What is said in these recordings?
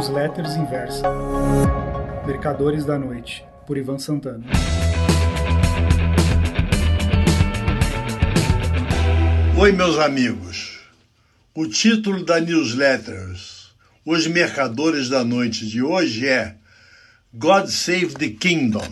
Newsletters Inversa. Mercadores da Noite, por Ivan Santana. Oi, meus amigos. O título da Newsletters, Os Mercadores da Noite de hoje é God Save the Kingdom.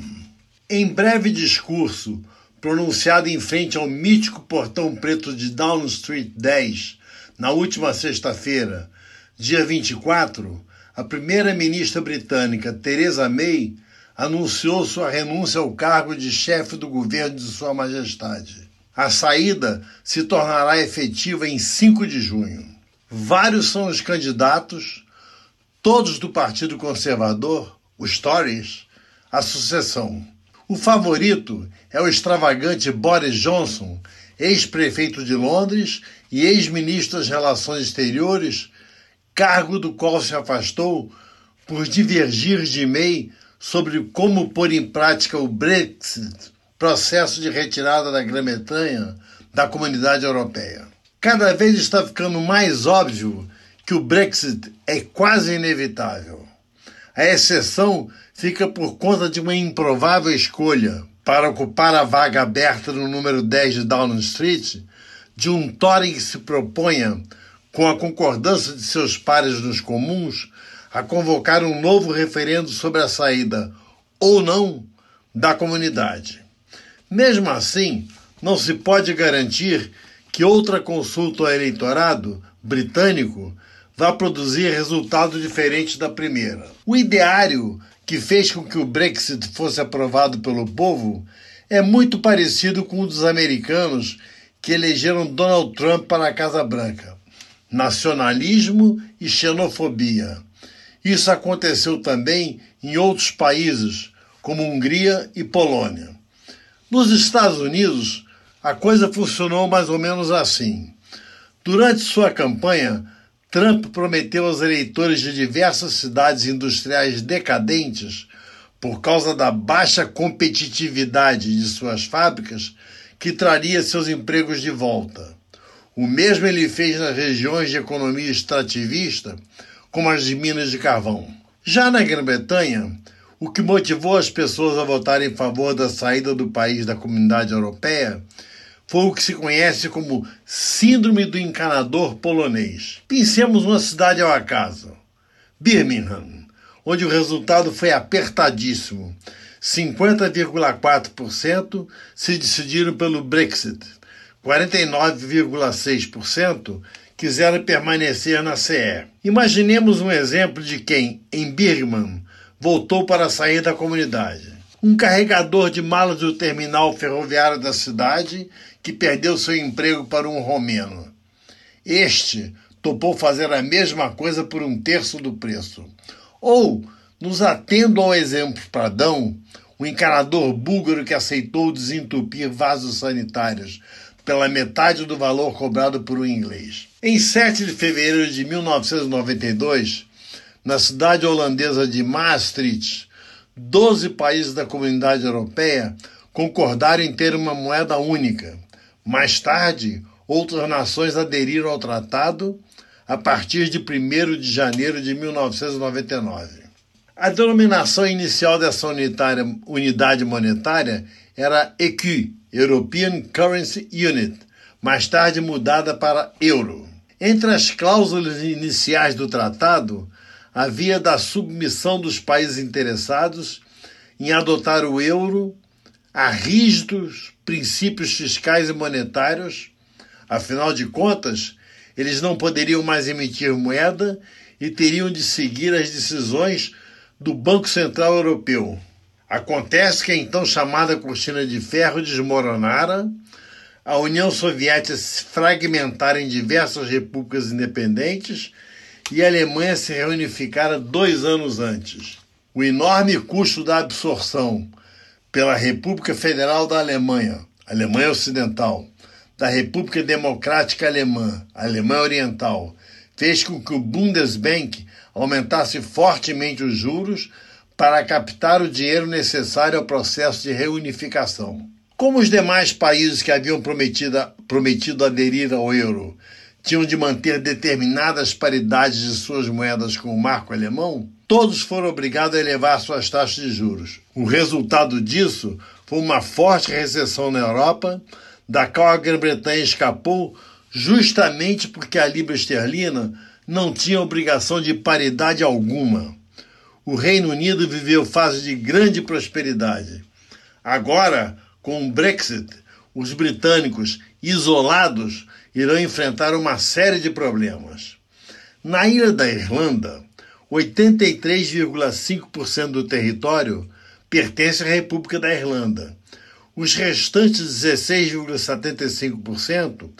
Em breve discurso, pronunciado em frente ao mítico portão preto de Down Street 10, na última sexta-feira, dia 24, a primeira-ministra britânica Theresa May anunciou sua renúncia ao cargo de chefe do governo de Sua Majestade. A saída se tornará efetiva em 5 de junho. Vários são os candidatos, todos do Partido Conservador, os Tories, à sucessão. O favorito é o extravagante Boris Johnson, ex-prefeito de Londres e ex-ministro das Relações Exteriores, cargo do qual se afastou por divergir de May sobre como pôr em prática o Brexit, processo de retirada da Grã-Bretanha da comunidade europeia. Cada vez está ficando mais óbvio que o Brexit é quase inevitável. A exceção fica por conta de uma improvável escolha para ocupar a vaga aberta no número 10 de Downing Street de um Tory que se proponha com a concordância de seus pares nos comuns, a convocar um novo referendo sobre a saída ou não da comunidade. Mesmo assim, não se pode garantir que outra consulta ao eleitorado britânico vá produzir resultado diferente da primeira. O ideário que fez com que o Brexit fosse aprovado pelo povo é muito parecido com o dos americanos que elegeram Donald Trump para a Casa Branca nacionalismo e xenofobia. Isso aconteceu também em outros países, como Hungria e Polônia. Nos Estados Unidos, a coisa funcionou mais ou menos assim. Durante sua campanha, Trump prometeu aos eleitores de diversas cidades industriais decadentes, por causa da baixa competitividade de suas fábricas, que traria seus empregos de volta. O mesmo ele fez nas regiões de economia extrativista, como as de minas de carvão. Já na Grã-Bretanha, o que motivou as pessoas a votarem em favor da saída do país da comunidade europeia foi o que se conhece como Síndrome do Encanador Polonês. Pensemos uma cidade ao acaso, Birmingham, onde o resultado foi apertadíssimo. 50,4% se decidiram pelo Brexit 49,6% quiseram permanecer na CE. Imaginemos um exemplo de quem, em Birman, voltou para sair da comunidade. Um carregador de malas do terminal ferroviário da cidade que perdeu seu emprego para um romeno. Este topou fazer a mesma coisa por um terço do preço. Ou, nos atendo ao exemplo Pradão, o um encanador búlgaro que aceitou desentupir vasos sanitários pela metade do valor cobrado por um inglês. Em 7 de fevereiro de 1992, na cidade holandesa de Maastricht, 12 países da comunidade europeia concordaram em ter uma moeda única. Mais tarde, outras nações aderiram ao tratado a partir de 1 de janeiro de 1999. A denominação inicial dessa unitária, unidade monetária era ECU, European Currency Unit, mais tarde mudada para euro. Entre as cláusulas iniciais do tratado, havia da submissão dos países interessados em adotar o euro a rígidos princípios fiscais e monetários. Afinal de contas, eles não poderiam mais emitir moeda e teriam de seguir as decisões do Banco Central Europeu. Acontece que a então chamada cortina de ferro desmoronara, a União Soviética se fragmentara em diversas repúblicas independentes e a Alemanha se reunificara dois anos antes. O enorme custo da absorção pela República Federal da Alemanha, Alemanha Ocidental, da República Democrática Alemã, Alemanha Oriental, fez com que o Bundesbank aumentasse fortemente os juros para captar o dinheiro necessário ao processo de reunificação. Como os demais países que haviam prometido, aderir ao euro tinham de manter determinadas paridades de suas moedas com o marco alemão, todos foram obrigados a elevar suas taxas de juros. O resultado disso foi uma forte recessão na Europa, da qual a Grã-Bretanha escapou justamente porque a libra esterlina não tinha obrigação de paridade alguma. O Reino Unido viveu fase de grande prosperidade. Agora, com o Brexit, os britânicos, isolados, irão enfrentar uma série de problemas. Na ilha da Irlanda, 83,5% do território pertence à República da Irlanda. Os restantes 16,75%,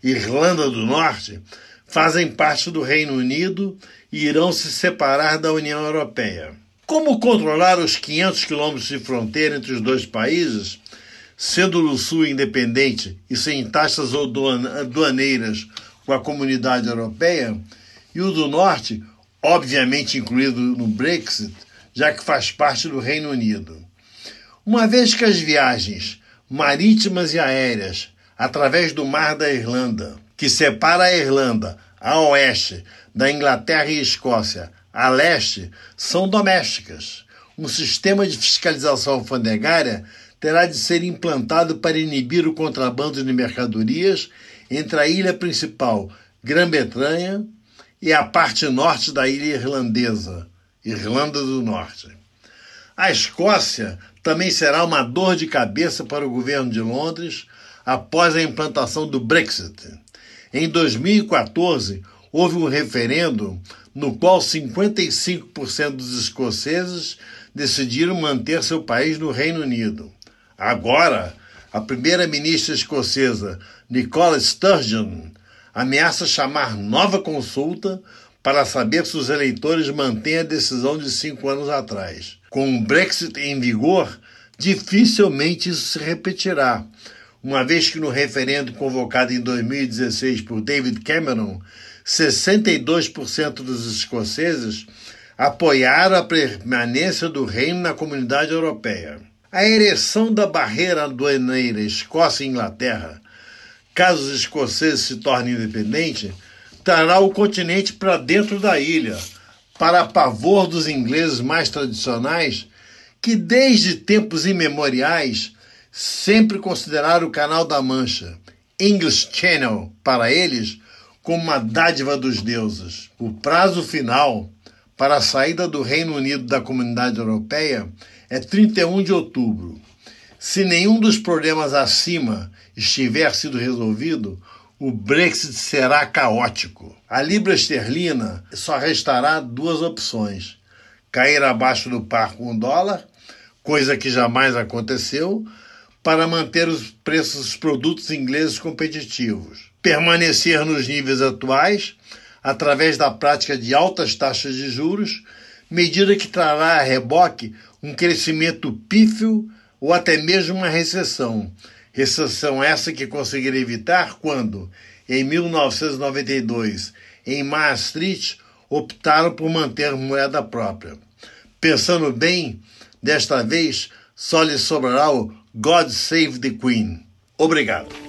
Irlanda do Norte, fazem parte do Reino Unido e irão se separar da União Europeia. Como controlar os 500 quilômetros de fronteira entre os dois países, sendo o Sul independente e sem taxas aduaneiras com a comunidade europeia, e o do Norte, obviamente incluído no Brexit, já que faz parte do Reino Unido. Uma vez que as viagens marítimas e aéreas através do Mar da Irlanda, que separa a Irlanda a oeste da Inglaterra e Escócia a leste, são domésticas. Um sistema de fiscalização alfandegária terá de ser implantado para inibir o contrabando de mercadorias entre a ilha principal, Grã-Bretanha, e a parte norte da ilha irlandesa, Irlanda do Norte. A Escócia também será uma dor de cabeça para o governo de Londres após a implantação do Brexit. Em 2014, houve um referendo no qual 55% dos escoceses decidiram manter seu país no Reino Unido. Agora, a primeira-ministra escocesa Nicola Sturgeon ameaça chamar nova consulta para saber se os eleitores mantêm a decisão de cinco anos atrás. Com o Brexit em vigor, dificilmente isso se repetirá, uma vez que no referendo convocado em 2016 por David Cameron, 62% dos escoceses apoiaram a permanência do reino na comunidade europeia. A ereção da barreira aduaneira Escócia e Inglaterra, caso os escoceses se tornem independentes, trará o continente para dentro da ilha, para pavor dos ingleses mais tradicionais, que desde tempos imemoriais sempre consideraram o Canal da Mancha, English Channel, para eles, como uma dádiva dos deuses. O prazo final para a saída do Reino Unido da Comunidade Europeia é 31 de outubro. Se nenhum dos problemas acima estiver sido resolvido, o Brexit será caótico. A libra esterlina só restará duas opções: cair abaixo do par com o dólar, coisa que jamais aconteceu, para manter os preços dos produtos ingleses competitivos, permanecer nos níveis atuais através da prática de altas taxas de juros, medida que trará a reboque um crescimento pífio ou até mesmo uma recessão, Recessão essa que conseguiram evitar quando, em 1992, em Maastricht, optaram por manter moeda própria. Pensando bem, desta vez só lhe sobrará o God Save the Queen. Obrigado.